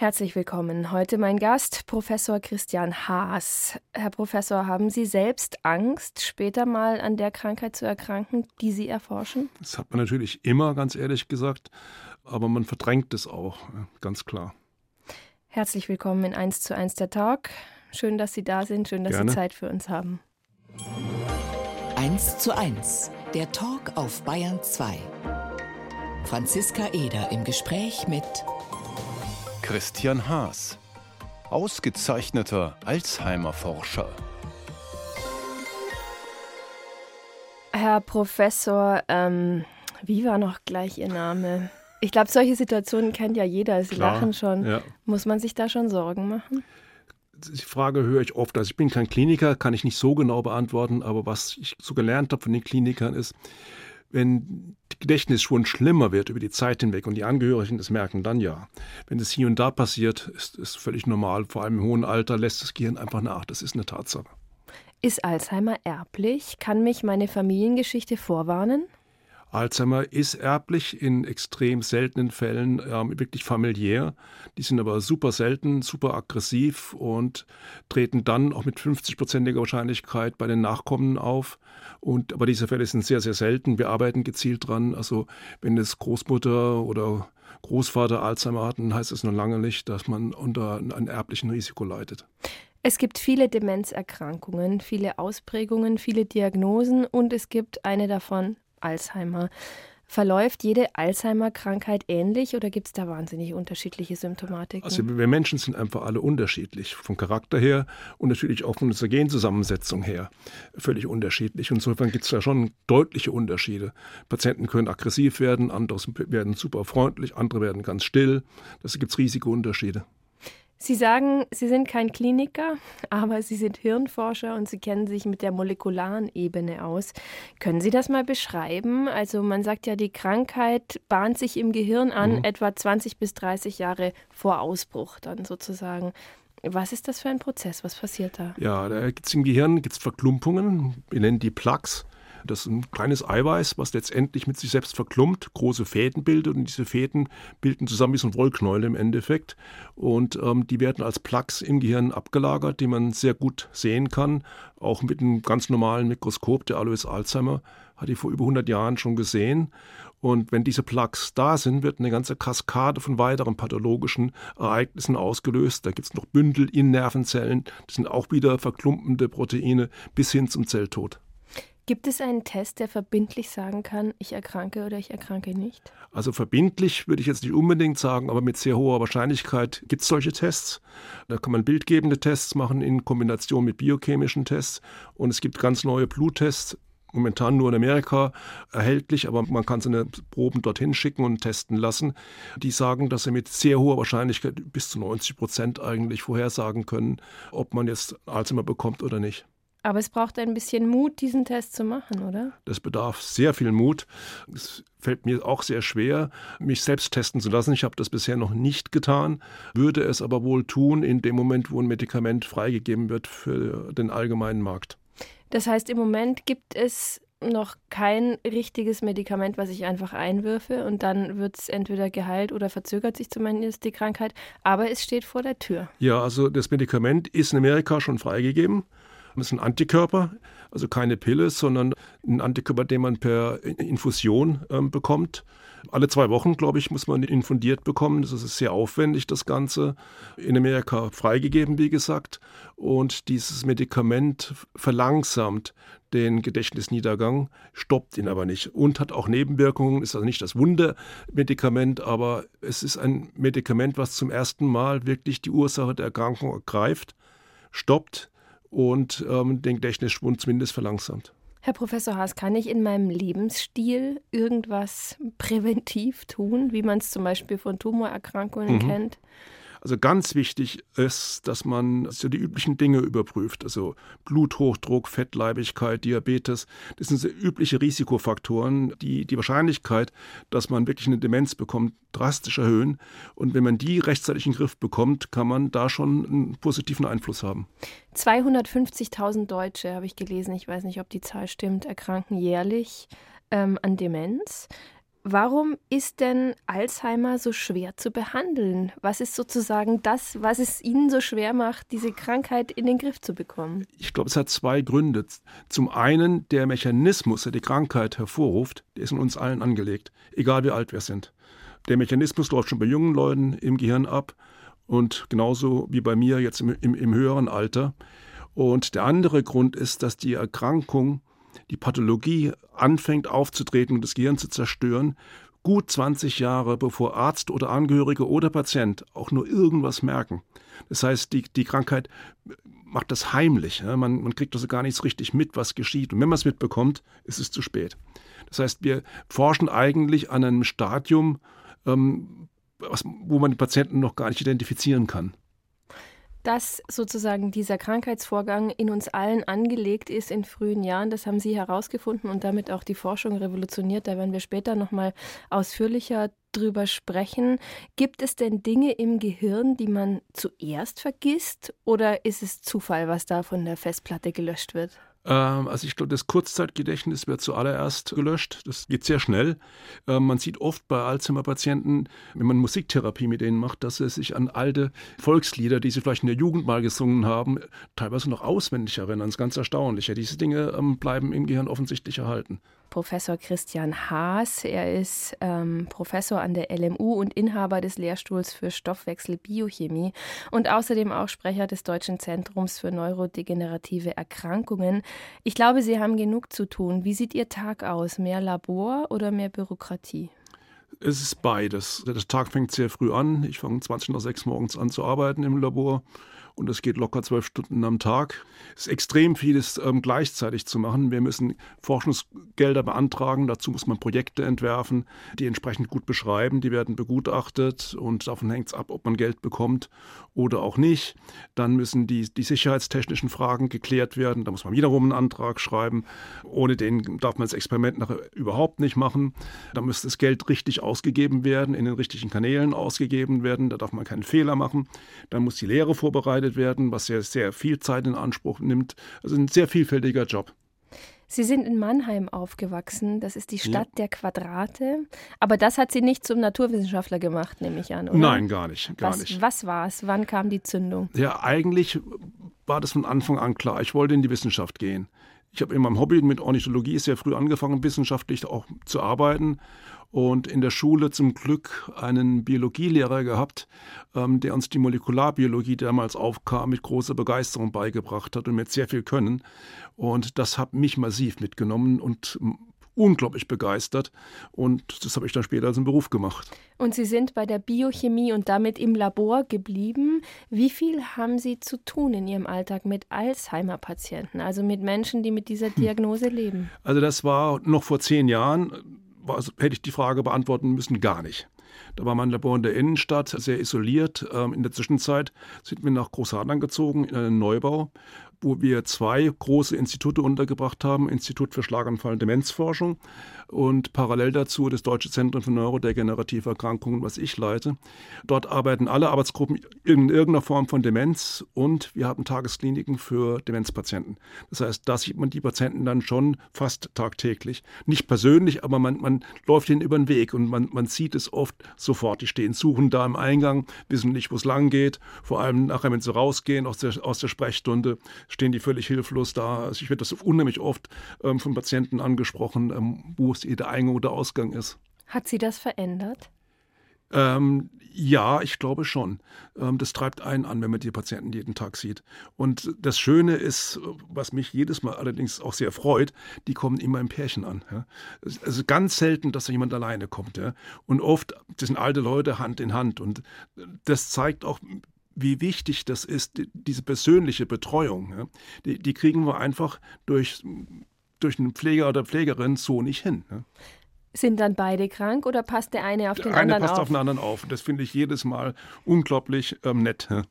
Herzlich willkommen. Heute mein Gast, Professor Christian Haas. Herr Professor, haben Sie selbst Angst, später mal an der Krankheit zu erkranken, die Sie erforschen? Das hat man natürlich immer, ganz ehrlich gesagt, aber man verdrängt es auch, ganz klar. Herzlich willkommen in 1 zu 1 der Talk. Schön, dass Sie da sind, schön, dass Gerne. Sie Zeit für uns haben. 1 zu 1, der Talk auf Bayern 2. Franziska Eder im Gespräch mit Christian Haas, ausgezeichneter Alzheimer-Forscher. Herr Professor, ähm, wie war noch gleich Ihr Name? Ich glaube, solche Situationen kennt ja jeder. Sie Klar, lachen schon. Ja. Muss man sich da schon Sorgen machen? Die Frage höre ich oft. Also ich bin kein Kliniker, kann ich nicht so genau beantworten, aber was ich so gelernt habe von den Klinikern ist, wenn die Gedächtnisschwund schlimmer wird über die Zeit hinweg und die Angehörigen das merken, dann ja. Wenn das hier und da passiert, ist es völlig normal. Vor allem im hohen Alter lässt das Gehirn einfach nach. Das ist eine Tatsache. Ist Alzheimer erblich? Kann mich meine Familiengeschichte vorwarnen? Alzheimer ist erblich in extrem seltenen Fällen äh, wirklich familiär. Die sind aber super selten, super aggressiv und treten dann auch mit 50-prozentiger Wahrscheinlichkeit bei den Nachkommen auf. Und, aber diese Fälle sind sehr, sehr selten. Wir arbeiten gezielt dran. Also wenn es Großmutter oder Großvater Alzheimer hat, dann heißt es noch lange nicht, dass man unter einem erblichen Risiko leidet. Es gibt viele Demenzerkrankungen, viele Ausprägungen, viele Diagnosen und es gibt eine davon, Alzheimer. Verläuft jede Alzheimer-Krankheit ähnlich oder gibt es da wahnsinnig unterschiedliche Symptomatiken? Also wir Menschen sind einfach alle unterschiedlich, vom Charakter her und natürlich auch von unserer Genzusammensetzung her völlig unterschiedlich. Insofern gibt es da schon deutliche Unterschiede. Patienten können aggressiv werden, andere werden super freundlich, andere werden ganz still. Das gibt es riesige Unterschiede. Sie sagen, Sie sind kein Kliniker, aber Sie sind Hirnforscher und Sie kennen sich mit der molekularen Ebene aus. Können Sie das mal beschreiben? Also man sagt ja, die Krankheit bahnt sich im Gehirn an, mhm. etwa 20 bis 30 Jahre vor Ausbruch dann sozusagen. Was ist das für ein Prozess? Was passiert da? Ja, da gibt es im Gehirn gibt's Verklumpungen. Wir nennen die Plaques. Das ist ein kleines Eiweiß, was letztendlich mit sich selbst verklumpt, große Fäden bildet und diese Fäden bilden zusammen wie so ein Wollknäuel im Endeffekt und ähm, die werden als Plaques im Gehirn abgelagert, die man sehr gut sehen kann, auch mit einem ganz normalen Mikroskop. Der Alois Alzheimer hat die vor über 100 Jahren schon gesehen und wenn diese Plaques da sind, wird eine ganze Kaskade von weiteren pathologischen Ereignissen ausgelöst. Da gibt es noch Bündel in Nervenzellen, das sind auch wieder verklumpende Proteine bis hin zum Zelltod. Gibt es einen Test, der verbindlich sagen kann, ich erkranke oder ich erkranke nicht? Also verbindlich würde ich jetzt nicht unbedingt sagen, aber mit sehr hoher Wahrscheinlichkeit gibt es solche Tests. Da kann man bildgebende Tests machen in Kombination mit biochemischen Tests. Und es gibt ganz neue Bluttests, momentan nur in Amerika erhältlich, aber man kann seine Proben dorthin schicken und testen lassen. Die sagen, dass sie mit sehr hoher Wahrscheinlichkeit bis zu 90 Prozent eigentlich vorhersagen können, ob man jetzt Alzheimer bekommt oder nicht. Aber es braucht ein bisschen Mut, diesen Test zu machen, oder? Das bedarf sehr viel Mut. Es fällt mir auch sehr schwer, mich selbst testen zu lassen. Ich habe das bisher noch nicht getan, würde es aber wohl tun in dem Moment, wo ein Medikament freigegeben wird für den allgemeinen Markt. Das heißt, im Moment gibt es noch kein richtiges Medikament, was ich einfach einwürfe und dann wird es entweder geheilt oder verzögert sich zumindest die Krankheit, aber es steht vor der Tür. Ja, also das Medikament ist in Amerika schon freigegeben. Das ist ein Antikörper, also keine Pille, sondern ein Antikörper, den man per Infusion ähm, bekommt. Alle zwei Wochen, glaube ich, muss man infundiert bekommen. Das ist sehr aufwendig, das Ganze. In Amerika freigegeben, wie gesagt. Und dieses Medikament verlangsamt den Gedächtnisniedergang, stoppt ihn aber nicht und hat auch Nebenwirkungen, ist also nicht das Wundermedikament, aber es ist ein Medikament, was zum ersten Mal wirklich die Ursache der Erkrankung ergreift, stoppt und ähm, den Gedächtnisschwund zumindest verlangsamt. Herr Professor Haas, kann ich in meinem Lebensstil irgendwas präventiv tun, wie man es zum Beispiel von Tumorerkrankungen mhm. kennt? Also ganz wichtig ist, dass man so die üblichen Dinge überprüft. Also Bluthochdruck, Fettleibigkeit, Diabetes. Das sind so übliche Risikofaktoren, die die Wahrscheinlichkeit, dass man wirklich eine Demenz bekommt, drastisch erhöhen. Und wenn man die rechtzeitig in den Griff bekommt, kann man da schon einen positiven Einfluss haben. 250.000 Deutsche, habe ich gelesen, ich weiß nicht, ob die Zahl stimmt, erkranken jährlich ähm, an Demenz. Warum ist denn Alzheimer so schwer zu behandeln? Was ist sozusagen das, was es Ihnen so schwer macht, diese Krankheit in den Griff zu bekommen? Ich glaube, es hat zwei Gründe. Zum einen, der Mechanismus, der die Krankheit hervorruft, der ist in uns allen angelegt, egal wie alt wir sind. Der Mechanismus läuft schon bei jungen Leuten im Gehirn ab und genauso wie bei mir jetzt im, im, im höheren Alter. Und der andere Grund ist, dass die Erkrankung die Pathologie anfängt aufzutreten und das Gehirn zu zerstören, gut 20 Jahre bevor Arzt oder Angehörige oder Patient auch nur irgendwas merken. Das heißt, die, die Krankheit macht das heimlich. Ja? Man, man kriegt also gar nichts richtig mit, was geschieht. Und wenn man es mitbekommt, ist es zu spät. Das heißt, wir forschen eigentlich an einem Stadium, ähm, was, wo man den Patienten noch gar nicht identifizieren kann dass sozusagen dieser Krankheitsvorgang in uns allen angelegt ist in frühen Jahren. Das haben Sie herausgefunden und damit auch die Forschung revolutioniert. Da werden wir später noch mal ausführlicher drüber sprechen. Gibt es denn Dinge im Gehirn, die man zuerst vergisst oder ist es Zufall, was da von der Festplatte gelöscht wird? Ähm, also ich glaube, das Kurzzeitgedächtnis wird zuallererst gelöscht. Das geht sehr schnell. Ähm, man sieht oft bei Alzheimer-Patienten, wenn man Musiktherapie mit denen macht, dass sie sich an alte Volkslieder, die sie vielleicht in der Jugend mal gesungen haben, teilweise noch auswendig erinnern. Das ist ganz erstaunlich. diese Dinge ähm, bleiben im Gehirn offensichtlich erhalten. Professor Christian Haas. Er ist ähm, Professor an der LMU und Inhaber des Lehrstuhls für Stoffwechselbiochemie und außerdem auch Sprecher des Deutschen Zentrums für neurodegenerative Erkrankungen. Ich glaube, Sie haben genug zu tun. Wie sieht Ihr Tag aus? Mehr Labor oder mehr Bürokratie? Es ist beides. Der Tag fängt sehr früh an. Ich fange 20 nach 6 morgens an zu arbeiten im Labor und es geht locker zwölf Stunden am Tag. Es ist extrem vieles ähm, gleichzeitig zu machen. Wir müssen Forschungsgelder beantragen, dazu muss man Projekte entwerfen, die entsprechend gut beschreiben, die werden begutachtet und davon hängt es ab, ob man Geld bekommt oder auch nicht. Dann müssen die, die sicherheitstechnischen Fragen geklärt werden, da muss man wiederum einen Antrag schreiben. Ohne den darf man das Experiment nachher überhaupt nicht machen. Da muss das Geld richtig ausgegeben werden, in den richtigen Kanälen ausgegeben werden, da darf man keinen Fehler machen. Dann muss die Lehre vorbereitet vorbereitet werden, was sehr, sehr viel Zeit in Anspruch nimmt. Also ein sehr vielfältiger Job. Sie sind in Mannheim aufgewachsen. Das ist die Stadt ja. der Quadrate. Aber das hat Sie nicht zum Naturwissenschaftler gemacht, nehme ich an, oder? Nein, gar nicht. Gar was, nicht. was war es? Wann kam die Zündung? Ja, eigentlich war das von Anfang an klar. Ich wollte in die Wissenschaft gehen. Ich habe in meinem Hobby mit Ornithologie sehr früh angefangen, wissenschaftlich auch zu arbeiten und in der Schule zum Glück einen Biologielehrer gehabt, ähm, der uns die Molekularbiologie, die damals aufkam, mit großer Begeisterung beigebracht hat und mit sehr viel Können. Und das hat mich massiv mitgenommen und unglaublich begeistert und das habe ich dann später als einen Beruf gemacht. Und Sie sind bei der Biochemie und damit im Labor geblieben. Wie viel haben Sie zu tun in Ihrem Alltag mit Alzheimer-Patienten, also mit Menschen, die mit dieser hm. Diagnose leben? Also das war noch vor zehn Jahren war, hätte ich die Frage beantworten müssen, gar nicht. Da war mein Labor in der Innenstadt, sehr isoliert. Ähm, in der Zwischenzeit sind wir nach Großhadern gezogen, in einen Neubau wo wir zwei große Institute untergebracht haben, Institut für Schlaganfall und Demenzforschung und parallel dazu das Deutsche Zentrum für neurodegenerative Erkrankungen, was ich leite. Dort arbeiten alle Arbeitsgruppen in irgendeiner Form von Demenz und wir haben Tageskliniken für Demenzpatienten. Das heißt, da sieht man die Patienten dann schon fast tagtäglich. Nicht persönlich, aber man, man läuft ihnen über den Weg und man, man sieht es oft sofort. Die stehen suchen da im Eingang, wissen nicht, wo es lang geht. Vor allem nachher, wenn sie rausgehen aus der, aus der Sprechstunde, stehen die völlig hilflos da. Also ich werde das unheimlich oft ähm, von Patienten angesprochen, ähm, wo es der Eingang oder Ausgang ist. Hat sie das verändert? Ähm, ja, ich glaube schon. Ähm, das treibt einen an, wenn man die Patienten jeden Tag sieht. Und das Schöne ist, was mich jedes Mal allerdings auch sehr freut, die kommen immer im Pärchen an. Ja. Es ist ganz selten, dass da jemand alleine kommt. Ja. Und oft, das sind alte Leute Hand in Hand. Und das zeigt auch, wie wichtig das ist, diese persönliche Betreuung. Ja, die, die, kriegen wir einfach durch, durch einen Pfleger oder Pflegerin so nicht hin. Ja. Sind dann beide krank oder passt der eine auf den der anderen auf? Der eine passt auf den anderen auf. Das finde ich jedes Mal unglaublich ähm, nett. Ja.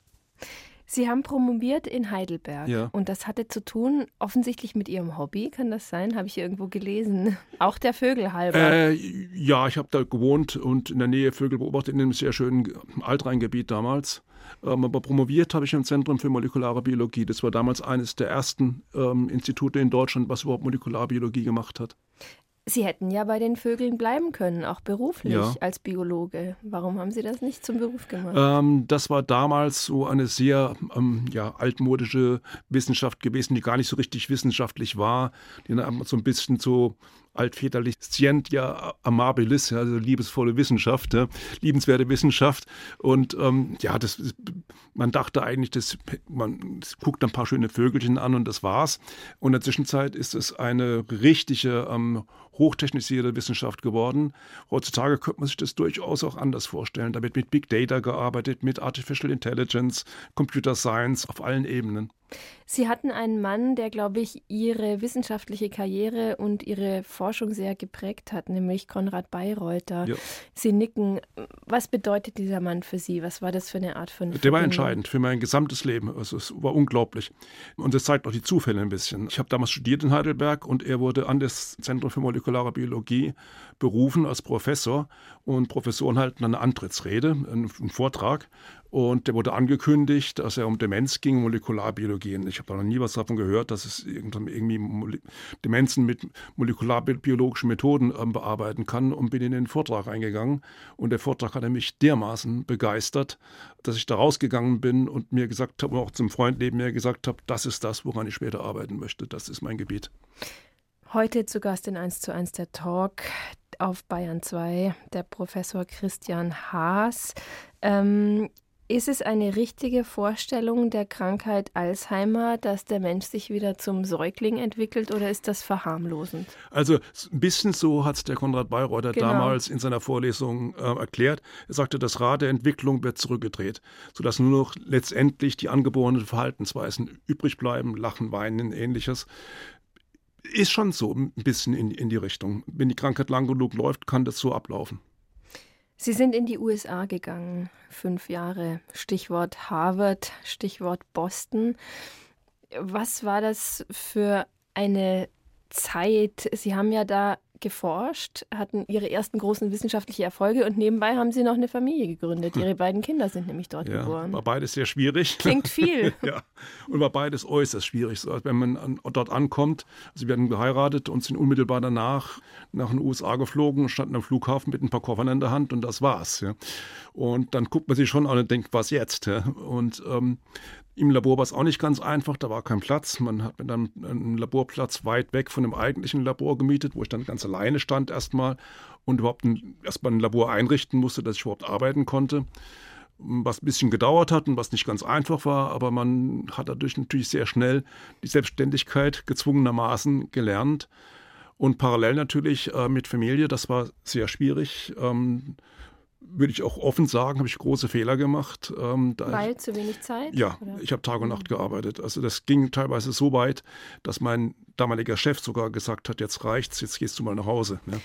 Sie haben promoviert in Heidelberg ja. und das hatte zu tun offensichtlich mit Ihrem Hobby, kann das sein? Habe ich irgendwo gelesen. Auch der Vögel halber. Äh, ja, ich habe da gewohnt und in der Nähe Vögel beobachtet in einem sehr schönen Altrheingebiet damals. Ähm, aber promoviert habe ich im Zentrum für molekulare Biologie. Das war damals eines der ersten ähm, Institute in Deutschland, was überhaupt Molekularbiologie gemacht hat. Sie hätten ja bei den Vögeln bleiben können, auch beruflich Ja. als Biologe. Warum haben Sie das nicht zum Beruf gemacht? Ähm, das war damals so eine sehr ähm, ja, altmodische Wissenschaft gewesen, die gar nicht so richtig wissenschaftlich war, die dann so ein bisschen so altväterlich Scientia amabilis, also liebesvolle Wissenschaft, ja, liebenswerte Wissenschaft. Und ähm, ja, das, man dachte eigentlich, dass man guckt ein paar schöne Vögelchen an und das war's. Und in der Zwischenzeit ist es eine richtige ähm, hochtechnisierte Wissenschaft geworden. Heutzutage könnte man sich das durchaus auch anders vorstellen. Da wird mit Big Data gearbeitet, mit Artificial Intelligence, Computer Science auf allen Ebenen. Sie hatten einen Mann, der, glaube ich, Ihre wissenschaftliche Karriere und Ihre Forschung sehr geprägt hat, nämlich Konrad Bayreuther. Ja. Sie nicken. Was bedeutet dieser Mann für Sie? Was war das für eine Art von Der war entscheidend für mein gesamtes Leben. Also es war unglaublich. Und das zeigt auch die Zufälle ein bisschen. Ich habe damals studiert in Heidelberg und er wurde an das Zentrum für molekulare Biologie berufen als Professor. Und Professoren halten eine Antrittsrede, einen Vortrag. Und der wurde angekündigt, dass er um Demenz ging, Molekularbiologie. Und ich habe da noch nie was davon gehört, dass es irgendwie Demenzen mit molekularbiologischen Methoden ähm, bearbeiten kann und bin in den Vortrag eingegangen. Und der Vortrag hat mich dermaßen begeistert, dass ich da rausgegangen bin und mir gesagt habe, und auch zum Freund neben mir gesagt habe, das ist das, woran ich später arbeiten möchte. Das ist mein Gebiet. Heute zu Gast in 1 zu 1 der Talk auf Bayern 2, der Professor Christian Haas. Ähm, ist es eine richtige Vorstellung der Krankheit Alzheimer, dass der Mensch sich wieder zum Säugling entwickelt oder ist das verharmlosend? Also ein bisschen so hat es der Konrad Bayreuther Genau. damals in seiner Vorlesung äh, erklärt. Er sagte, das Rad der Entwicklung wird zurückgedreht, sodass nur noch letztendlich die angeborenen Verhaltensweisen übrig bleiben, Lachen, Weinen, ähnliches. Ist schon so ein bisschen in, in die Richtung. Wenn die Krankheit lang genug läuft, kann das so ablaufen. Sie sind in die USA gegangen, fünf Jahre. Stichwort Harvard, Stichwort Boston. Was war das für eine Zeit? Sie haben ja da geforscht, hatten ihre ersten großen wissenschaftlichen Erfolge und nebenbei haben sie noch eine Familie gegründet. Ihre beiden Kinder sind nämlich dort Ja, geboren. war beides sehr schwierig. Klingt viel. Ja, und war beides äußerst schwierig. So, als wenn man an, dort ankommt, also wir hatten geheiratet und sind unmittelbar danach nach den USA geflogen, standen am Flughafen mit ein paar Koffern in der Hand und das war's. Ja. Und dann guckt man sich schon an und denkt, was jetzt? Ja. Und ähm, im Labor war es auch nicht ganz einfach, da war kein Platz. Man hat mir dann einen Laborplatz weit weg von dem eigentlichen Labor gemietet, wo ich dann ganz alleine stand erstmal und überhaupt ein, erstmal ein Labor einrichten musste, dass ich überhaupt arbeiten konnte was ein bisschen gedauert hat und was nicht ganz einfach war, aber man hat dadurch natürlich sehr schnell die Selbstständigkeit gezwungenermaßen gelernt. Und parallel natürlich äh, mit Familie, das war sehr schwierig. Ähm, würde ich auch offen sagen, habe ich große Fehler gemacht. Ähm, Weil zu wenig Zeit? ja, oder? ich habe Tag und Nacht gearbeitet. Also das ging teilweise so weit, dass mein damaliger Chef sogar gesagt hat, jetzt reicht's, jetzt gehst du mal nach Hause. Ne?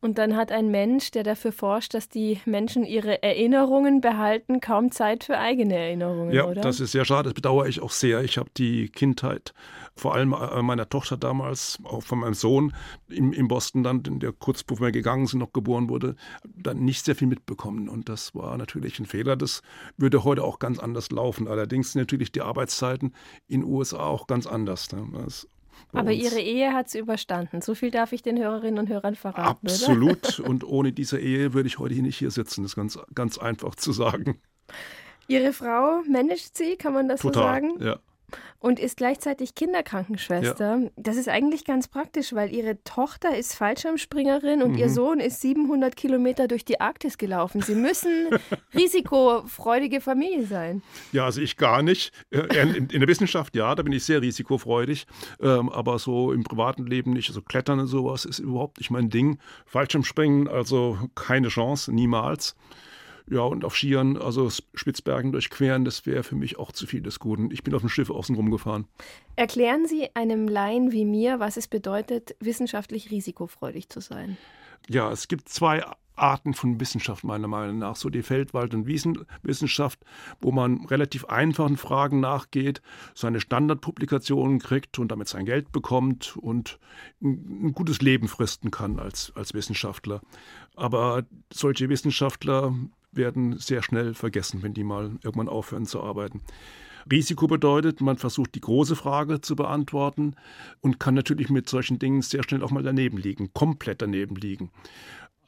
Und dann hat ein Mensch, der dafür forscht, dass die Menschen ihre Erinnerungen behalten, kaum Zeit für eigene Erinnerungen, Ja, oder? das ist sehr schade, das bedauere ich auch sehr. Ich habe die Kindheit, vor allem äh, meiner Tochter damals, auch von meinem Sohn in, in Boston dann, der kurz bevor wir gegangen sind, noch geboren wurde, dann nicht sehr viel mitbekommen. Und das war natürlich ein Fehler. Das würde heute auch ganz anders laufen. Allerdings sind natürlich die Arbeitszeiten in den USA auch ganz anders. Ne? Das Aber uns- Ihre Ehe hat sie überstanden. So viel darf ich den Hörerinnen und Hörern verraten? Absolut. Und ohne diese Ehe würde ich heute hier nicht hier sitzen. Das ist ganz, ganz einfach zu sagen. Ihre Frau managt sie, kann man das so Total. sagen? Ja. Und ist gleichzeitig Kinderkrankenschwester. Das ist eigentlich ganz praktisch, weil ihre Tochter ist Fallschirmspringerin und Mhm. ihr Sohn ist 700 Kilometer durch die Arktis gelaufen. Sie müssen risikofreudige Familie sein. Ja, also ich gar nicht. Äh, In, in der Wissenschaft ja, da bin ich sehr risikofreudig, ähm, aber so im privaten Leben nicht. Also Klettern und sowas ist überhaupt nicht mein Ding. Fallschirmspringen, also keine Chance, niemals. Ja, und auf Skiern, also Spitzbergen durchqueren, das wäre für mich auch zu viel des Guten. Ich bin auf dem Schiff außen rumgefahren. Erklären Sie einem Laien wie mir, was es bedeutet, wissenschaftlich risikofreudig zu sein. Ja, es gibt zwei Arten von Wissenschaft meiner Meinung nach. So die Feldwald- und Wiesenwissenschaft, wo man relativ einfachen Fragen nachgeht, seine Standardpublikationen kriegt und damit sein Geld bekommt und ein, gutes Leben fristen kann als, als Wissenschaftler. Aber solche Wissenschaftler werden sehr schnell vergessen, wenn die mal irgendwann aufhören zu arbeiten. Risiko bedeutet, man versucht die große Frage zu beantworten und kann natürlich mit solchen Dingen sehr schnell auch mal daneben liegen, komplett daneben liegen.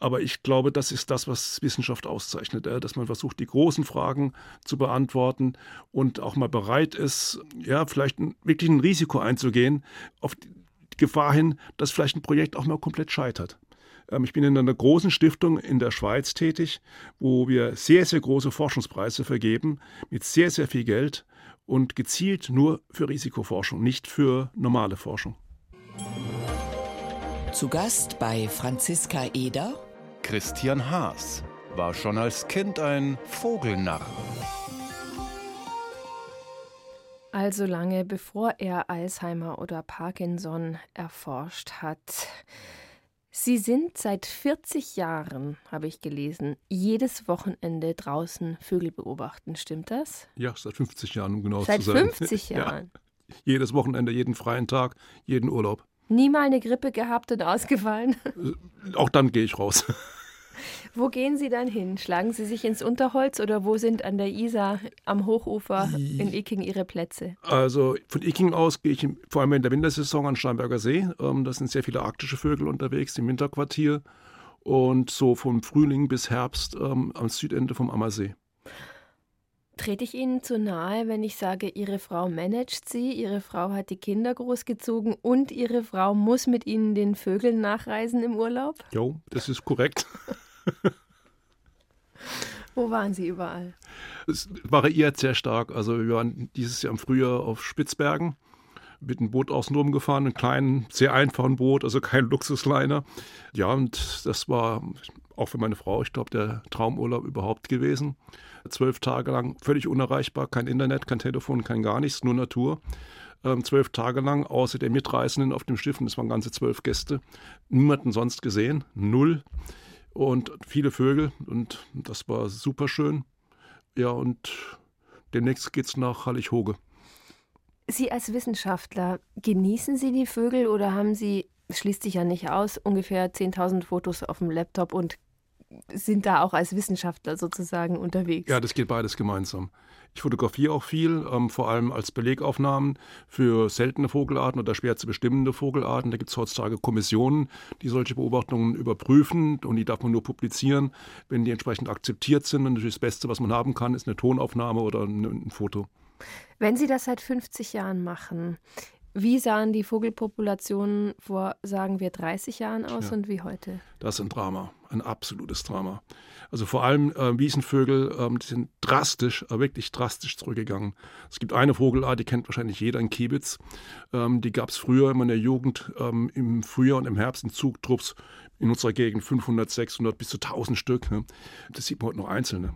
Aber ich glaube, das ist das, was Wissenschaft auszeichnet, dass man versucht, die großen Fragen zu beantworten und auch mal bereit ist, ja, vielleicht wirklich ein Risiko einzugehen, auf die Gefahr hin, dass vielleicht ein Projekt auch mal komplett scheitert. Ähm, ich bin in einer großen Stiftung in der Schweiz tätig, wo wir sehr, sehr große Forschungspreise vergeben, mit sehr, sehr viel Geld und gezielt nur für Risikoforschung, nicht für normale Forschung. Zu Gast bei Franziska Eder Christian Haas war schon als Kind ein Vogelnarr. Also lange bevor er Alzheimer oder Parkinson erforscht hat. Sie sind seit 40 Jahren, habe ich gelesen, jedes Wochenende draußen Vögel beobachten. Stimmt das? Ja, seit 50 Jahren, um genau seit zu sein. Seit 50 Jahren? Ja. Jedes Wochenende, jeden freien Tag, jeden Urlaub. Nie mal eine Grippe gehabt und ausgefallen? Auch dann gehe ich raus. Wo gehen Sie dann hin? Schlagen Sie sich ins Unterholz oder wo sind an der Isar am Hochufer in Icking Ihre Plätze? Also von Icking aus gehe ich vor allem in der Wintersaison an Steinberger See. Ähm, da sind sehr viele arktische Vögel unterwegs im Winterquartier und so vom Frühling bis Herbst ähm, am Südende vom Ammersee. Trete ich Ihnen zu nahe, wenn ich sage, Ihre Frau managt Sie, Ihre Frau hat die Kinder großgezogen und Ihre Frau muss mit Ihnen den Vögeln nachreisen im Urlaub? Jo, das ist korrekt. Wo waren Sie überall? Es variiert sehr stark. Also wir waren dieses Jahr im Frühjahr auf Spitzbergen mit einem Boot außenrum gefahren, einem kleinen, sehr einfachen Boot, also kein Luxusliner. Ja, und das war auch für meine Frau, ich glaube, der Traumurlaub überhaupt gewesen. Zwölf Tage lang völlig unerreichbar, kein Internet, kein Telefon, kein gar nichts, nur Natur. Ähm, zwölf Tage lang, außer der Mitreisenden auf dem Schiff, und das waren ganze zwölf Gäste, niemanden sonst gesehen, null und viele Vögel und das war super schön. Ja, und demnächst geht es nach Hallig-Hoge. Sie als Wissenschaftler, genießen Sie die Vögel oder haben Sie, schließt sich ja nicht aus, ungefähr 10.000 Fotos auf dem Laptop und sind da auch als Wissenschaftler sozusagen unterwegs? Ja, das geht beides gemeinsam. Ich fotografiere auch viel, ähm, vor allem als Belegaufnahmen für seltene Vogelarten oder schwer zu bestimmende Vogelarten. Da gibt es heutzutage Kommissionen, die solche Beobachtungen überprüfen und die darf man nur publizieren, wenn die entsprechend akzeptiert sind. Und natürlich das Beste, was man haben kann, ist eine Tonaufnahme oder ein, ein Foto. Wenn Sie das seit 50 Jahren machen, wie sahen die Vogelpopulationen vor, sagen wir, 30 Jahren aus ja. und wie heute? Das ist ein Drama, ein absolutes Drama. Also vor allem äh, Wiesenvögel, ähm, die sind drastisch, äh, wirklich drastisch zurückgegangen. Es gibt eine Vogelart, die kennt wahrscheinlich jeder in Kiebitz. Ähm, die gab es früher immer in der Jugend ähm, im Frühjahr und im Herbst in Zugtrupps in unserer Gegend 500, 600 bis zu 1000 Stück. Ne? Das sieht man heute noch einzelne.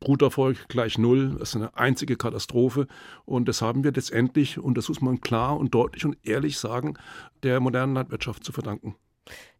Bruterfolg gleich null. Das ist eine einzige Katastrophe. Und das haben wir letztendlich, und das muss man klar und deutlich und ehrlich sagen, der modernen Landwirtschaft zu verdanken.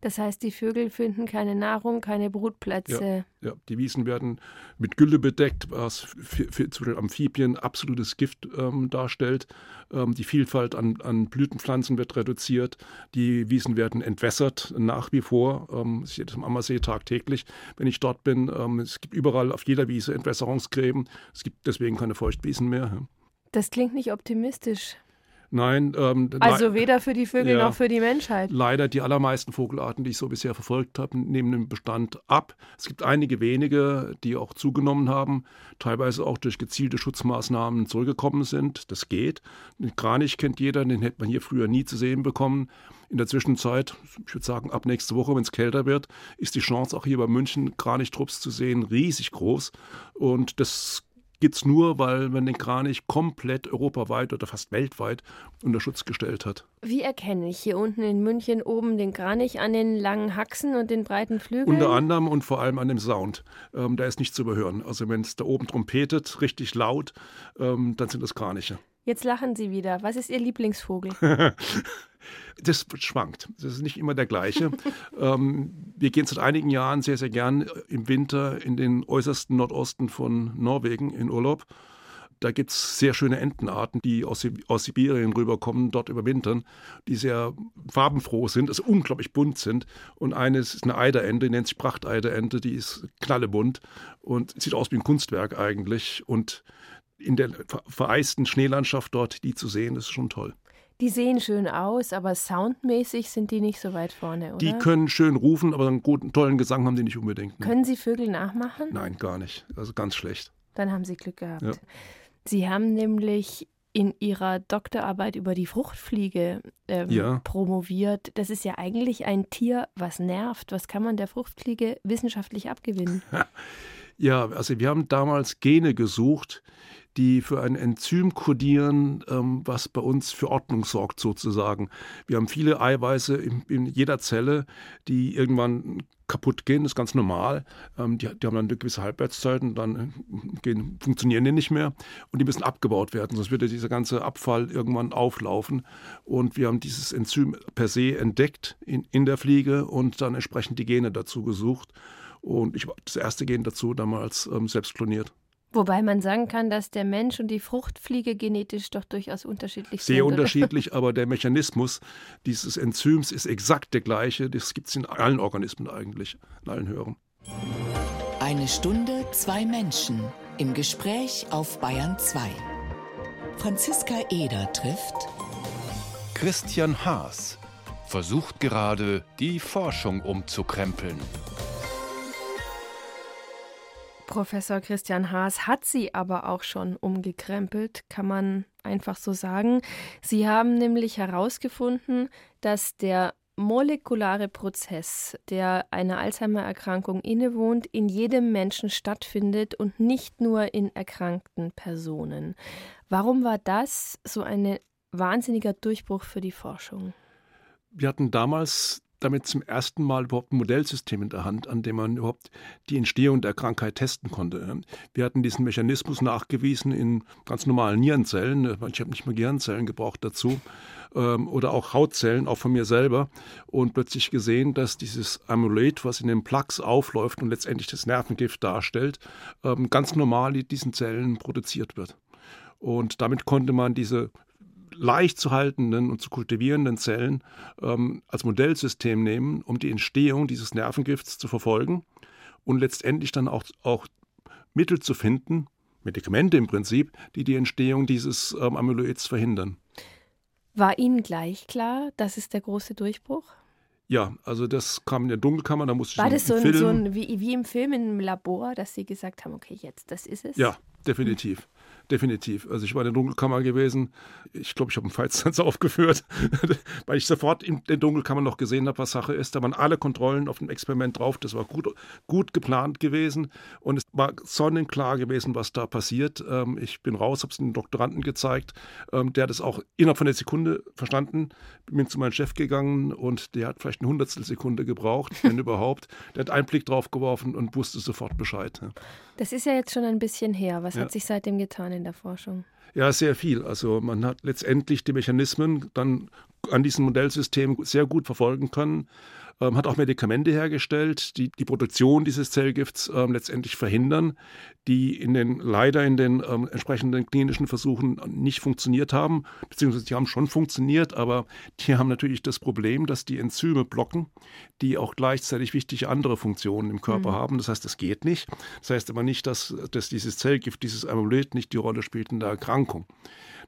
Das heißt, die Vögel finden keine Nahrung, keine Brutplätze. Ja, ja. die Wiesen werden mit Gülle bedeckt, was für, für, für Amphibien absolutes Gift ähm, darstellt. Ähm, die Vielfalt an, an, Blütenpflanzen wird reduziert. Die Wiesen werden entwässert nach wie vor. Ähm, ich sehe das am Ammersee tagtäglich, wenn ich dort bin. Ähm, es gibt überall auf jeder Wiese Entwässerungsgräben. Es gibt deswegen keine Feuchtwiesen mehr. Das klingt nicht optimistisch. Nein. Ähm, also weder für die Vögel ja, noch für die Menschheit. Leider die allermeisten Vogelarten, die ich so bisher verfolgt habe, nehmen den Bestand ab. Es gibt einige wenige, die auch zugenommen haben, teilweise auch durch gezielte Schutzmaßnahmen zurückgekommen sind. Das geht. Den Kranich kennt jeder, den hätte man hier früher nie zu sehen bekommen. In der Zwischenzeit, ich würde sagen, ab nächste Woche, wenn es kälter wird, ist die Chance auch hier bei München Kranichtrupps zu sehen riesig groß. Und das gibt es nur, weil man den Kranich komplett europaweit oder fast weltweit unter Schutz gestellt hat. Wie erkenne ich hier unten in München oben den Kranich an den langen Haxen und den breiten Flügeln? Unter anderem und vor allem an dem Sound. Ähm, da ist nichts zu überhören. Also wenn es da oben trompetet, richtig laut, ähm, dann sind das Kraniche. Jetzt lachen Sie wieder. Was ist Ihr Lieblingsvogel? das schwankt. Das ist nicht immer der gleiche. ähm, wir gehen seit einigen Jahren sehr, sehr gern im Winter in den äußersten Nordosten von Norwegen in Urlaub. Da gibt es sehr schöne Entenarten, die aus, aus, Sibirien rüberkommen, dort überwintern, die sehr farbenfroh sind, also unglaublich bunt sind. Und eine ist eine Eiderente, die nennt sich Prachteiderente, die ist knallebunt und sieht aus wie ein Kunstwerk eigentlich. Und in der vereisten Schneelandschaft dort, die zu sehen, ist schon toll. Die sehen schön aus, aber soundmäßig sind die nicht so weit vorne, oder? Die können schön rufen, aber einen guten, tollen Gesang haben die nicht unbedingt. Ne? Können Sie Vögel nachmachen? Nein, gar nicht. Also ganz schlecht. Dann haben Sie Glück gehabt. Ja. Sie haben nämlich in Ihrer Doktorarbeit über die Fruchtfliege ähm, ja. promoviert. Das ist ja eigentlich ein Tier, was nervt. Was kann man der Fruchtfliege wissenschaftlich abgewinnen? Ja, also wir haben damals Gene gesucht, die für ein Enzym kodieren, ähm, was bei uns für Ordnung sorgt sozusagen. Wir haben viele Eiweiße in, in jeder Zelle, die irgendwann kaputt gehen, das ist ganz normal. Ähm, die, die, haben dann eine gewisse Halbwertszeit und dann äh, gehen, funktionieren die nicht mehr und die müssen abgebaut werden, sonst würde dieser ganze Abfall irgendwann auflaufen. Und wir haben dieses Enzym per se entdeckt in, in der Fliege und dann entsprechend die Gene dazu gesucht. Und ich habe das erste Gen dazu damals ähm, selbst kloniert. Wobei man sagen kann, dass der Mensch und die Fruchtfliege genetisch doch durchaus unterschiedlich Sehr sind. Sehr unterschiedlich, aber der Mechanismus dieses Enzyms ist exakt der gleiche. Das gibt es in allen Organismen eigentlich, in allen Hören. Eine Stunde, zwei Menschen im Gespräch auf Bayern 2. Franziska Eder trifft Christian Haas, versucht gerade, die Forschung umzukrempeln. Professor Christian Haas hat sie aber auch schon umgekrempelt, kann man einfach so sagen. Sie haben nämlich herausgefunden, dass der molekulare Prozess, der einer Alzheimer-Erkrankung innewohnt, in jedem Menschen stattfindet und nicht nur in erkrankten Personen. Warum war das so ein wahnsinniger Durchbruch für die Forschung? Wir hatten damals damit zum ersten Mal überhaupt ein Modellsystem in der Hand, an dem man überhaupt die Entstehung der Krankheit testen konnte. Wir hatten diesen Mechanismus nachgewiesen in ganz normalen Nierenzellen. Ich habe nicht mal Gehirnzellen gebraucht dazu. Ähm, oder auch Hautzellen, auch von mir selber. Und plötzlich gesehen, dass dieses Amyloid, was in den Plaques aufläuft und letztendlich das Nervengift darstellt, ähm, ganz normal in diesen Zellen produziert wird. Und damit konnte man diese leicht zu haltenden und zu kultivierenden Zellen ähm, als Modellsystem nehmen, um die Entstehung dieses Nervengifts zu verfolgen und letztendlich dann auch, auch Mittel zu finden, Medikamente im Prinzip, die die Entstehung dieses ähm, Amyloids verhindern. War Ihnen gleich klar, das ist der große Durchbruch? Ja, also das kam in der Dunkelkammer, da musste ich War das so, ein, so ein, wie, wie im Film in einem Labor, dass Sie gesagt haben, okay, jetzt, das ist es? Ja, definitiv definitiv. Also ich war in der Dunkelkammer gewesen. Ich glaube, ich habe einen Fallstanz aufgeführt, weil ich sofort in der Dunkelkammer noch gesehen habe, was Sache ist. Da waren alle Kontrollen auf dem Experiment drauf. Das war gut, gut geplant gewesen und es war sonnenklar gewesen, was da passiert. Ähm, ich bin raus, habe es dem Doktoranden gezeigt. Ähm, der hat es auch innerhalb von einer Sekunde verstanden. Bin zu meinem Chef gegangen und der hat vielleicht eine Hundertstel Sekunde gebraucht, wenn überhaupt. Der hat einen Blick drauf geworfen und wusste sofort Bescheid. Das ist ja jetzt schon ein bisschen her. Was ja. hat sich seitdem getan in der Forschung? Ja, sehr viel. Also man hat letztendlich die Mechanismen dann an diesem Modellsystem sehr gut verfolgen können ähm, hat auch Medikamente hergestellt, die die Produktion dieses Zellgifts ähm, letztendlich verhindern, die in den, leider in den ähm, entsprechenden klinischen Versuchen nicht funktioniert haben, beziehungsweise die haben schon funktioniert, aber die haben natürlich das Problem, dass die Enzyme blocken, die auch gleichzeitig wichtige andere Funktionen im Körper mhm. haben. Das heißt, das geht nicht. Das heißt aber nicht, dass, dass dieses Zellgift, dieses Amyloid nicht die Rolle spielt in der Erkrankung.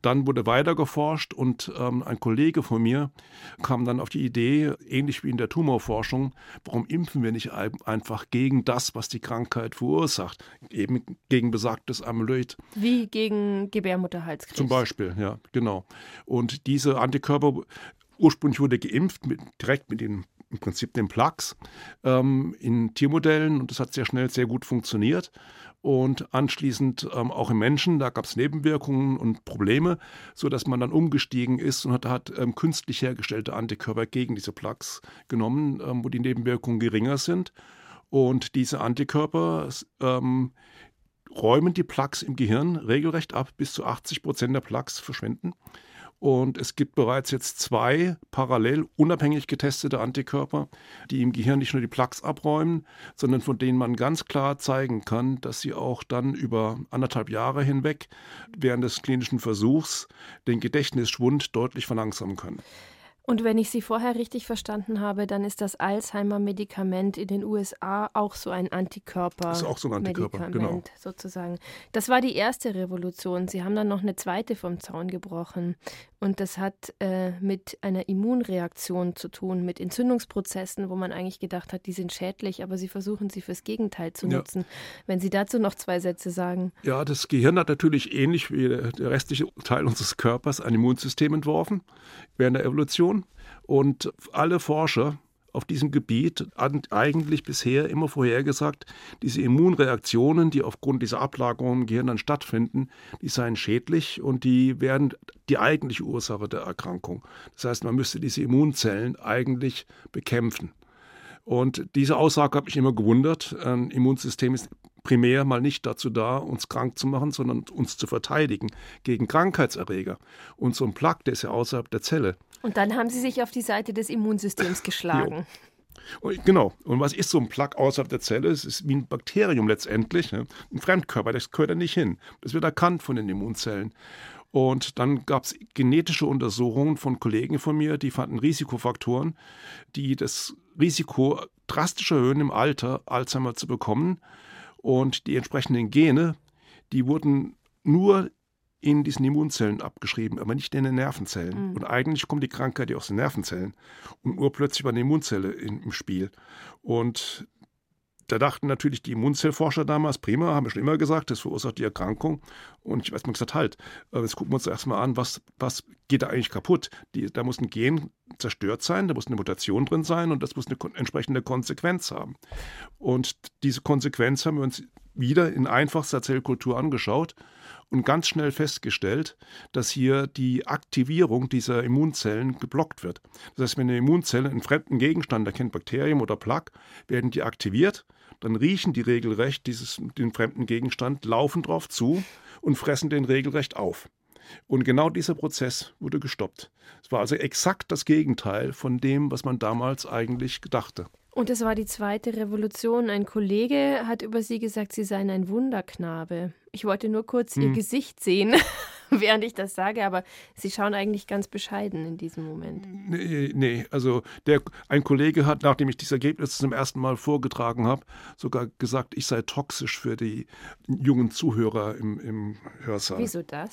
Dann wurde weiter geforscht und ähm, ein Kollege von mir kam dann auf die Idee, ähnlich wie in der Tumorforschung, warum impfen wir nicht einfach gegen das, was die Krankheit verursacht, eben gegen besagtes Amyloid. Wie gegen Gebärmutterhalskrebs. Zum Beispiel, ja, genau. Und diese Antikörper, ursprünglich wurde geimpft mit, direkt mit den im Prinzip den Plaques ähm, in Tiermodellen und das hat sehr schnell sehr gut funktioniert und anschließend ähm, auch im Menschen. Da gab es Nebenwirkungen und Probleme, sodass man dann umgestiegen ist und hat, hat ähm, künstlich hergestellte Antikörper gegen diese Plaques genommen, ähm, wo die Nebenwirkungen geringer sind. Und diese Antikörper ähm, räumen die Plaques im Gehirn regelrecht ab. Bis zu 80 Prozent der Plaques verschwinden. Und es gibt bereits jetzt zwei parallel unabhängig getestete Antikörper, die im Gehirn nicht nur die Plaques abräumen, sondern von denen man ganz klar zeigen kann, dass sie auch dann über anderthalb Jahre hinweg während des klinischen Versuchs den Gedächtnisschwund deutlich verlangsamen können. Und wenn ich Sie vorher richtig verstanden habe, dann ist das Alzheimer-Medikament in den USA auch so ein Antikörper. Das ist auch so ein Antikörper, genau. sozusagen. Das war die erste Revolution. Sie haben dann noch eine zweite vom Zaun gebrochen. Und das hat äh, mit einer Immunreaktion zu tun, mit Entzündungsprozessen, wo man eigentlich gedacht hat, die sind schädlich, aber Sie versuchen sie fürs Gegenteil zu nutzen. Ja. Wenn Sie dazu noch zwei Sätze sagen. Ja, das Gehirn hat natürlich ähnlich wie der restliche Teil unseres Körpers ein Immunsystem entworfen während der Evolution. Und alle Forscher auf diesem Gebiet haben eigentlich bisher immer vorhergesagt, diese Immunreaktionen, die aufgrund dieser Ablagerungen im Gehirn dann stattfinden, die seien schädlich und die wären die eigentliche Ursache der Erkrankung. Das heißt, man müsste diese Immunzellen eigentlich bekämpfen. Und diese Aussage habe ich immer gewundert. Ein Immunsystem ist primär mal nicht dazu da, uns krank zu machen, sondern uns zu verteidigen gegen Krankheitserreger. Und so ein Plug, der ist ja außerhalb der Zelle. Und dann haben Sie sich auf die Seite des Immunsystems geschlagen. Und, genau. Und was ist so ein Plug außerhalb der Zelle? Es ist wie ein Bakterium letztendlich, ne? ein Fremdkörper, das gehört da nicht hin. Das wird erkannt von den Immunzellen. Und dann gab es genetische Untersuchungen von Kollegen von mir, die fanden Risikofaktoren, die das Risiko drastisch erhöhen, im Alter Alzheimer zu bekommen. Und die entsprechenden Gene, die wurden nur in diesen Immunzellen abgeschrieben, aber nicht in den Nervenzellen. Mhm. Und eigentlich kommt die Krankheit ja aus den Nervenzellen. Und urplötzlich war eine Immunzelle im Spiel. Und da dachten natürlich die Immunzellforscher damals, prima, haben wir schon immer gesagt, das verursacht die Erkrankung. Und ich weiß mal gesagt, halt, jetzt gucken wir uns erstmal an, was, was geht da eigentlich kaputt? Die, da muss ein Gen zerstört sein, da muss eine Mutation drin sein und das muss eine entsprechende Konsequenz haben. Und diese Konsequenz haben wir uns wieder in einfachster Zellkultur angeschaut und ganz schnell festgestellt, dass hier die Aktivierung dieser Immunzellen geblockt wird. Das heißt, wenn eine Immunzelle einen fremden Gegenstand erkennt, Bakterium oder Plaque, werden die aktiviert, dann riechen die regelrecht dieses, den fremden Gegenstand, laufen drauf zu und fressen den regelrecht auf. Und genau dieser Prozess wurde gestoppt. Es war also exakt das Gegenteil von dem, was man damals eigentlich gedachte. Und es war die zweite Revolution. Ein Kollege hat über sie gesagt, sie seien ein Wunderknabe. Ich wollte nur kurz hm. ihr Gesicht sehen, während ich das sage, aber sie schauen eigentlich ganz bescheiden in diesem Moment. Nee, nee. also der, ein Kollege hat, nachdem ich dieses Ergebnis zum ersten Mal vorgetragen habe, sogar gesagt, ich sei toxisch für die jungen Zuhörer im, im Hörsaal. Wieso das?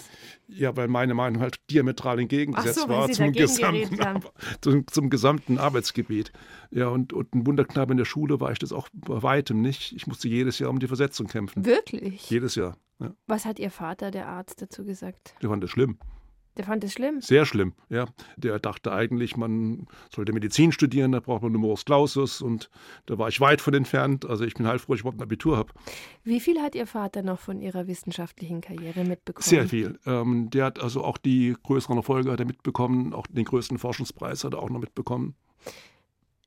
Ja, weil meine Meinung halt diametral entgegengesetzt so, war zum gesamten, zum, zum, gesamten Arbeitsgebiet. Ja, und, und ein Wunderknabe in der Schule war ich das auch bei weitem nicht. Ich musste jedes Jahr um die Versetzung kämpfen. Wirklich? Jedes Jahr. Ja. Was hat Ihr Vater, der Arzt, dazu gesagt? Der fand es schlimm. Der fand es schlimm? Sehr schlimm, ja. Der dachte eigentlich, man sollte Medizin studieren, da braucht man Numerus Clausus und da war ich weit von entfernt. Also ich bin heilfroh, dass ich überhaupt ein Abitur habe. Wie viel hat Ihr Vater noch von Ihrer wissenschaftlichen Karriere mitbekommen? Sehr viel. Ähm, der hat also auch die größeren Erfolge hat er mitbekommen, auch den größten Forschungspreis hat er auch noch mitbekommen.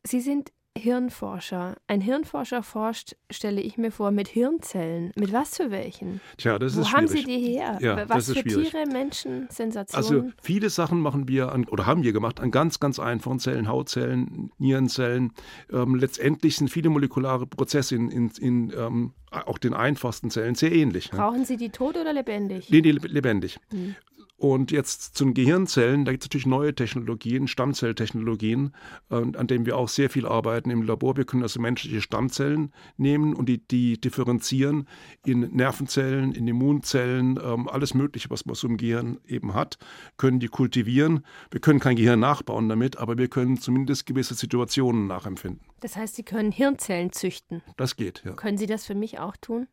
Sie sind Hirnforscher. Ein Hirnforscher forscht, stelle ich mir vor, mit Hirnzellen. Mit was für welchen? Tja, das Wo ist haben schwierig. Sie die her? Ja, was für schwierig. Tiere, Menschen, Sensationen? Also viele Sachen machen wir an, oder haben wir gemacht an ganz, ganz einfachen Zellen, Hautzellen, Nierenzellen. Ähm, letztendlich sind viele molekulare Prozesse in, in, in ähm, auch den einfachsten Zellen sehr ähnlich. Ne? Brauchen Sie die tot oder lebendig? Nee, nee lebendig. Hm. Und jetzt zu den Gehirnzellen, da gibt es natürlich neue Technologien, Stammzelltechnologien, äh, an denen wir auch sehr viel arbeiten im Labor. Wir können also menschliche Stammzellen nehmen und die, die differenzieren in Nervenzellen, in Immunzellen, ähm, alles Mögliche, was man so im Gehirn eben hat, können die kultivieren. Wir können kein Gehirn nachbauen damit, aber wir können zumindest gewisse Situationen nachempfinden. Das heißt, Sie können Hirnzellen züchten. Das geht, ja. Können Sie das für mich auch tun?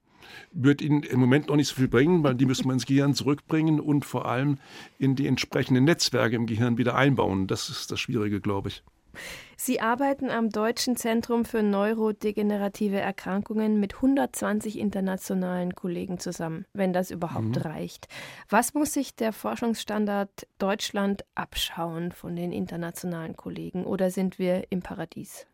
Wird Ihnen im Moment noch nicht so viel bringen, weil die müssen wir ins Gehirn zurückbringen und vor allem in die entsprechenden Netzwerke im Gehirn wieder einbauen. Das ist das Schwierige, glaube ich. Sie arbeiten am Deutschen Zentrum für neurodegenerative Erkrankungen mit 120 internationalen Kollegen zusammen, wenn das überhaupt mhm. reicht. Was muss sich der Forschungsstandard Deutschland abschauen von den internationalen Kollegen oder sind wir im Paradies?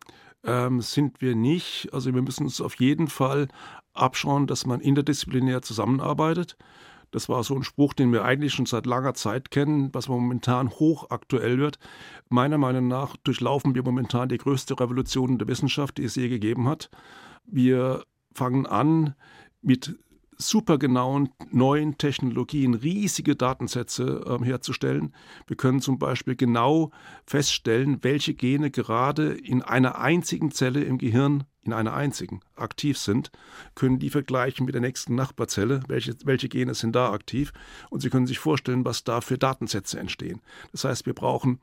Ähm, sind wir nicht. Also wir müssen uns auf jeden Fall abschauen, dass man interdisziplinär zusammenarbeitet. Das war so ein Spruch, den wir eigentlich schon seit langer Zeit kennen, was momentan hochaktuell wird. Meiner Meinung nach durchlaufen wir momentan die größte Revolution der Wissenschaft, die es je gegeben hat. Wir fangen an mit supergenauen neuen Technologien riesige Datensätze äh, herzustellen. Wir können zum Beispiel genau feststellen, welche Gene gerade in einer einzigen Zelle im Gehirn, in einer einzigen, aktiv sind, können die vergleichen mit der nächsten Nachbarzelle, welche, welche Gene sind da aktiv und Sie können sich vorstellen, was da für Datensätze entstehen. Das heißt, wir brauchen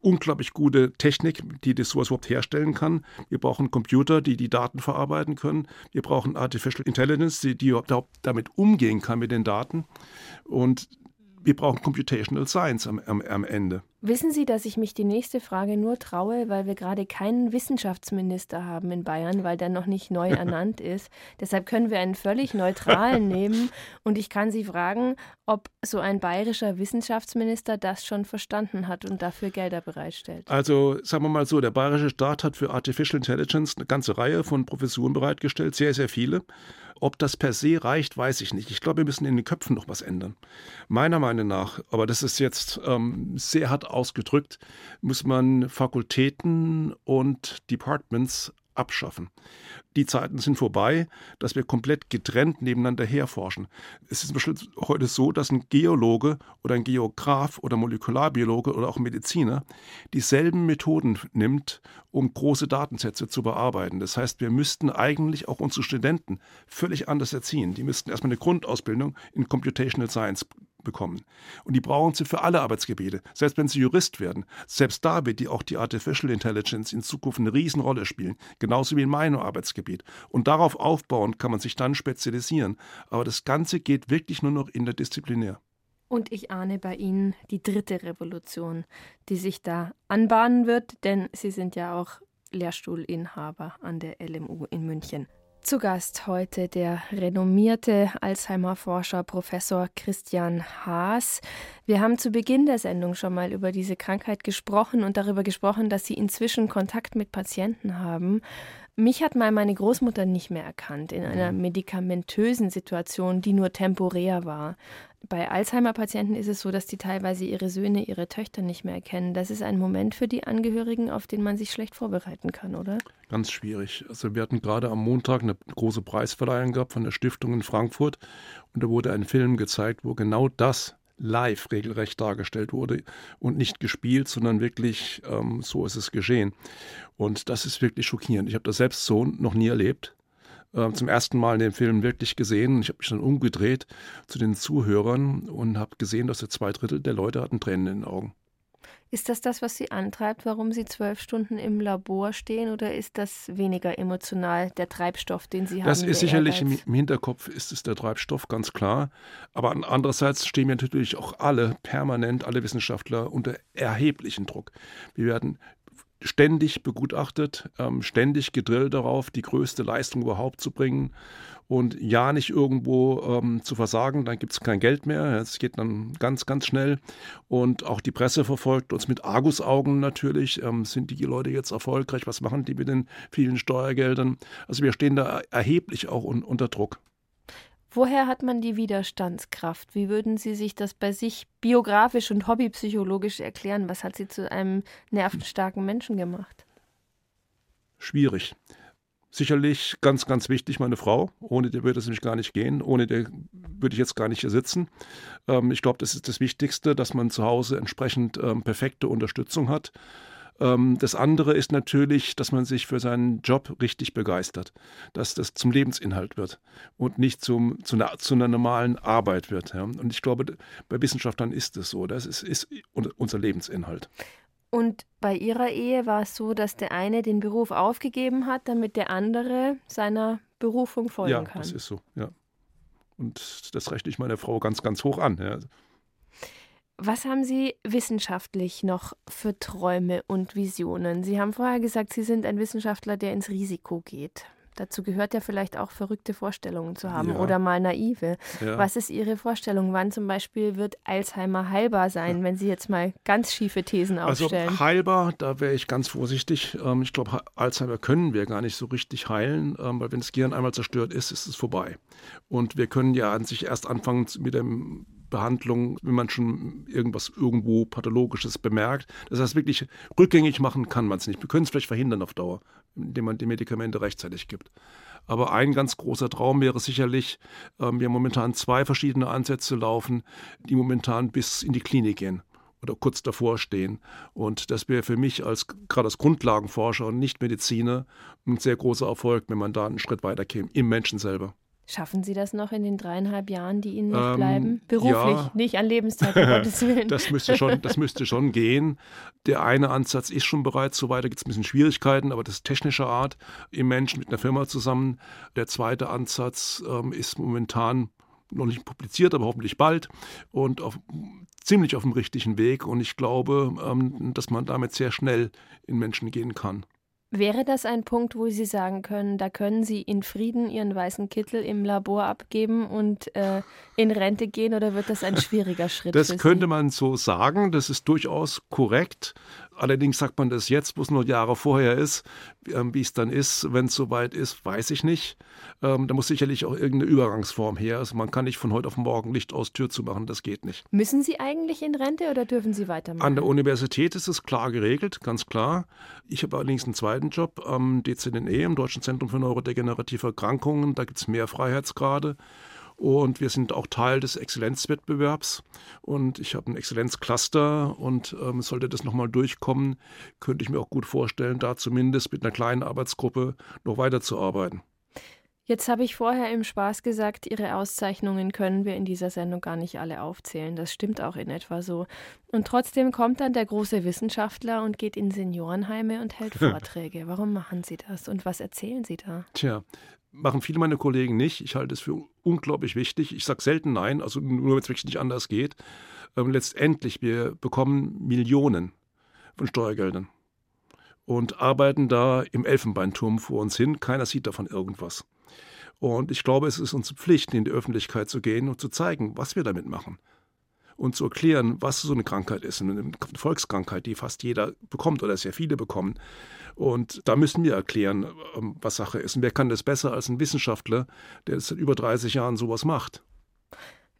unglaublich gute Technik, die das sowas überhaupt herstellen kann. Wir brauchen Computer, die die Daten verarbeiten können. Wir brauchen Artificial Intelligence, die, die damit umgehen kann mit den Daten. Und wir brauchen Computational Science am, am, am Ende. Wissen Sie, dass ich mich die nächste Frage nur traue, weil wir gerade keinen Wissenschaftsminister haben in Bayern, weil der noch nicht neu ernannt ist. Deshalb können wir einen völlig neutralen nehmen. Und ich kann Sie fragen, ob so ein bayerischer Wissenschaftsminister das schon verstanden hat und dafür Gelder bereitstellt. Also sagen wir mal so, der bayerische Staat hat für Artificial Intelligence eine ganze Reihe von Professuren bereitgestellt, sehr, sehr viele. Ob das per se reicht, weiß ich nicht. Ich glaube, wir müssen in den Köpfen noch was ändern. Meiner Meinung nach, aber das ist jetzt ähm, sehr hart ausgedrückt, muss man Fakultäten und Departments abschaffen. Die Zeiten sind vorbei, dass wir komplett getrennt nebeneinander herforschen. Es ist heute so, dass ein Geologe oder ein Geograf oder Molekularbiologe oder auch Mediziner dieselben Methoden nimmt, um große Datensätze zu bearbeiten. Das heißt, wir müssten eigentlich auch unsere Studenten völlig anders erziehen. Die müssten erstmal eine Grundausbildung in Computational Science bekommen. Und die brauchen sie für alle Arbeitsgebiete, selbst wenn sie Jurist werden. Selbst da wird die auch die Artificial Intelligence in Zukunft eine Riesenrolle spielen, genauso wie in meinem Arbeitsgebiet. Und darauf aufbauen kann man sich dann spezialisieren. Aber das Ganze geht wirklich nur noch interdisziplinär. Und ich ahne bei Ihnen die dritte Revolution, die sich da anbahnen wird, denn Sie sind ja auch Lehrstuhlinhaber an der LMU in München. Zu Gast heute der renommierte Alzheimer-Forscher Professor Christian Haas. Wir haben zu Beginn der Sendung schon mal über diese Krankheit gesprochen und darüber gesprochen, dass Sie inzwischen Kontakt mit Patienten haben. Mich hat mal meine Großmutter nicht mehr erkannt in einer mhm. medikamentösen Situation, die nur temporär war. Bei Alzheimer-Patienten ist es so, dass die teilweise ihre Söhne, ihre Töchter nicht mehr erkennen. Das ist ein Moment für die Angehörigen, auf den man sich schlecht vorbereiten kann, oder? Ganz schwierig. Also wir hatten gerade am Montag eine große Preisverleihung gehabt von der Stiftung in Frankfurt und da wurde ein Film gezeigt, wo genau das live regelrecht dargestellt wurde und nicht gespielt, sondern wirklich ähm, so ist es geschehen. Und das ist wirklich schockierend. Ich habe das selbst so noch nie erlebt. Ähm, zum ersten Mal in dem Film wirklich gesehen. Ich habe mich dann umgedreht zu den Zuhörern und habe gesehen, dass der zwei Drittel der Leute hatten Tränen in den Augen. Ist das das, was Sie antreibt, warum Sie zwölf Stunden im Labor stehen, oder ist das weniger emotional der Treibstoff, den Sie haben? Das ist sicherlich im, im, Hinterkopf, ist es der Treibstoff, ganz klar. Aber andererseits stehen wir natürlich auch alle permanent, alle Wissenschaftler unter erheblichen Druck. Wir werden ständig begutachtet, ähm, ständig gedrillt darauf, die größte Leistung überhaupt zu bringen und ja nicht irgendwo ähm, zu versagen, dann gibt es kein Geld mehr. Es geht dann ganz, ganz schnell. Und auch die Presse verfolgt uns mit Argusaugen natürlich. Ähm, sind die Leute jetzt erfolgreich? Was machen die mit den vielen Steuergeldern? Also wir stehen da erheblich auch un unter Druck. Woher hat man die Widerstandskraft? Wie würden Sie sich das bei sich biografisch und hobbypsychologisch erklären? Was hat Sie zu einem nervenstarken Menschen gemacht? Schwierig. Sicherlich ganz, ganz wichtig, meine Frau. Ohne die würde es nämlich gar nicht gehen. Ohne die würde ich jetzt gar nicht hier sitzen. Ähm, ich glaube, das ist das Wichtigste, dass man zu Hause entsprechend ähm, perfekte Unterstützung hat. Ähm, das andere ist natürlich, dass man sich für seinen Job richtig begeistert, dass das zum Lebensinhalt wird und nicht zum, zu, einer, zu einer normalen Arbeit wird. Ja. Und ich glaube, bei Wissenschaftlern ist es so. Das ist, ist unser Lebensinhalt. Und bei Ihrer Ehe war es so, dass der eine den Beruf aufgegeben hat, damit der andere seiner Berufung folgen ja, kann. Ja, das ist so, ja. Und das rechne ich meiner Frau ganz, ganz hoch an. Ja. Was haben Sie wissenschaftlich noch für Träume und Visionen? Sie haben vorher gesagt, Sie sind ein Wissenschaftler, der ins Risiko geht. Dazu gehört ja vielleicht auch verrückte Vorstellungen zu haben ja. oder mal naive. Ja. Was ist Ihre Vorstellung? Wann zum Beispiel wird Alzheimer heilbar sein, ja. wenn Sie jetzt mal ganz schiefe Thesen also aufstellen? Also heilbar, da wäre ich ganz vorsichtig. Ähm, ich glaube, Alzheimer können wir gar nicht so richtig heilen, ähm, weil wenn das Gehirn einmal zerstört ist, ist es vorbei. Und wir können ja an sich erst anfangen mit dem Behandlung, wenn man schon irgendwas irgendwo Pathologisches bemerkt. Das heißt, wirklich rückgängig machen kann man es nicht. Wir können es vielleicht verhindern auf Dauer, indem man die Medikamente rechtzeitig gibt. Aber ein ganz großer Traum wäre sicherlich, ähm, wir haben momentan zwei verschiedene Ansätze laufen, die momentan bis in die Klinik gehen oder kurz davor stehen. Und das wäre für mich als gerade als Grundlagenforscher und nicht Mediziner ein sehr großer Erfolg, wenn man da einen Schritt weiter käme, im Menschen selber. Schaffen Sie das noch in den dreieinhalb Jahren, die Ihnen noch ähm, bleiben? Beruflich, ja. nicht an Lebenszeit, um Gottes Willen. Das müsste, schon, das müsste schon gehen. Der eine Ansatz ist schon bereits so weit, da gibt es ein bisschen Schwierigkeiten, aber das ist technischer Art im Menschen mit einer Firma zusammen. Der zweite Ansatz ähm, ist momentan noch nicht publiziert, aber hoffentlich bald und auf, ziemlich auf dem richtigen Weg. Und ich glaube, ähm, dass man damit sehr schnell in Menschen gehen kann. Wäre das ein Punkt, wo Sie sagen können, da können Sie in Frieden Ihren weißen Kittel im Labor abgeben und äh, in Rente gehen oder wird das ein schwieriger Schritt? Das könnte man so sagen, das ist durchaus korrekt. Allerdings sagt man das jetzt, wo es nur Jahre vorher ist. Ähm, wie es dann ist, wenn es soweit ist, weiß ich nicht. Ähm, da muss sicherlich auch irgendeine Übergangsform her. Also man kann nicht von heute auf morgen Licht aus Tür zu machen, das geht nicht. Müssen Sie eigentlich in Rente oder dürfen Sie weitermachen? An der Universität ist es klar geregelt, ganz klar. Ich habe allerdings einen zweiten Job am DZNE, im Deutschen Zentrum für Neurodegenerative Erkrankungen. Da gibt es mehr Freiheitsgrade. Und wir sind auch Teil des Exzellenzwettbewerbs. Und ich habe ein Exzellenzcluster. Und ähm, sollte das nochmal durchkommen, könnte ich mir auch gut vorstellen, da zumindest mit einer kleinen Arbeitsgruppe noch weiterzuarbeiten. Jetzt habe ich vorher im Spaß gesagt, Ihre Auszeichnungen können wir in dieser Sendung gar nicht alle aufzählen. Das stimmt auch in etwa so. Und trotzdem kommt dann der große Wissenschaftler und geht in Seniorenheime und hält Vorträge. Warum machen Sie das und was erzählen Sie da? Tja, machen viele meiner Kollegen nicht. Ich halte es für unglaublich wichtig. Ich sage selten nein, also nur wenn es wirklich nicht anders geht. Ähm, letztendlich, wir bekommen Millionen von Steuergeldern und arbeiten da im Elfenbeinturm vor uns hin. Keiner sieht davon irgendwas. Und ich glaube, es ist unsere Pflicht, in die Öffentlichkeit zu gehen und zu zeigen, was wir damit machen. Und zu erklären, was so eine Krankheit ist, eine Volkskrankheit, die fast jeder bekommt oder sehr viele bekommen. Und da müssen wir erklären, ähm, was Sache ist. Und wer kann das besser als ein Wissenschaftler, der seit über 30 Jahren sowas macht?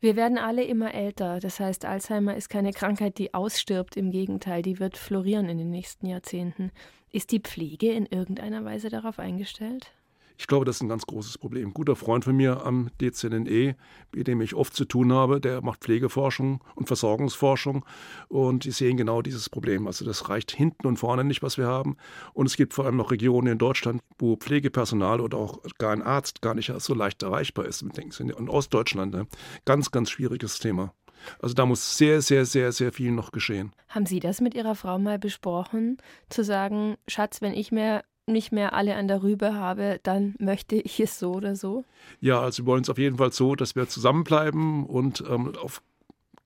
Wir werden alle immer älter. Das heißt, Alzheimer ist keine Krankheit, die ausstirbt. Im Gegenteil, die wird florieren in den nächsten Jahrzehnten. Ist die Pflege in irgendeiner Weise darauf eingestellt? Ich glaube, das ist ein ganz großes Problem. Ein guter Freund von mir am DZNE, mit dem ich oft zu tun habe, der macht Pflegeforschung und Versorgungsforschung und die sehen genau dieses Problem. Also das reicht hinten und vorne nicht, was wir haben. Und es gibt vor allem noch Regionen in Deutschland, wo Pflegepersonal oder auch gar ein Arzt gar nicht so leicht erreichbar ist. In Ostdeutschland, ne? ganz, ganz schwieriges Thema. Also da muss sehr, sehr, sehr, sehr viel noch geschehen. Haben Sie das mit Ihrer Frau mal besprochen, zu sagen, Schatz, wenn ich mehr nicht mehr alle an der Rübe habe, dann möchte ich es so oder so? Ja, also wir wollen es auf jeden Fall so, dass wir zusammenbleiben und ähm, auf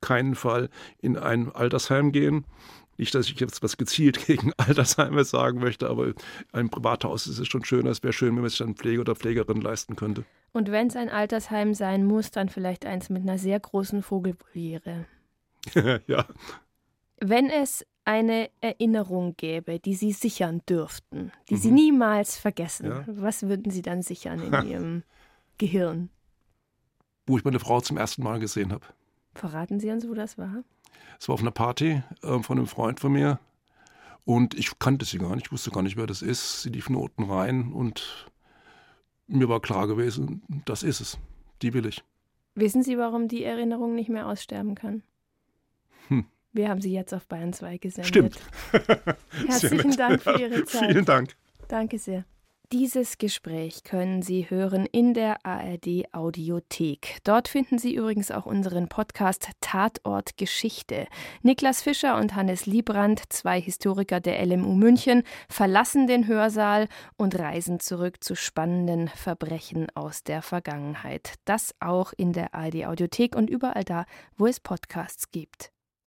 keinen Fall in ein Altersheim gehen. Nicht, dass ich jetzt was gezielt gegen Altersheime sagen möchte, aber ein Privathaus ist es schon schöner. Es wäre schön, wenn man sich dann Pflege oder Pflegerin leisten könnte. Und wenn es ein Altersheim sein muss, dann vielleicht eins mit einer sehr großen Vogelvoliere. ja. Wenn es eine Erinnerung gäbe, die Sie sichern dürften, die mhm. Sie niemals vergessen, ja. was würden Sie dann sichern in Ihrem Gehirn? Wo ich meine Frau zum ersten Mal gesehen habe. Verraten Sie uns, wo das war? Es war auf einer Party äh, von einem Freund von mir und ich kannte sie gar nicht, ich wusste gar nicht, wer das ist. Sie lief nur unten rein und mir war klar gewesen, das ist es, die will ich. Wissen Sie, warum die Erinnerung nicht mehr aussterben kann? Hm. Wir haben Sie jetzt auf Bayern 2 gesendet. Stimmt. Herzlichen Dank für Ihre Zeit. Vielen Dank. Danke sehr. Dieses Gespräch können Sie hören in der ARD Audiothek. Dort finden Sie übrigens auch unseren Podcast Tatort Geschichte. Niklas Fischer und Hannes Liebrand, zwei Historiker der LMU München, verlassen den Hörsaal und reisen zurück zu spannenden Verbrechen aus der Vergangenheit. Das auch in der ARD Audiothek und überall da, wo es Podcasts gibt.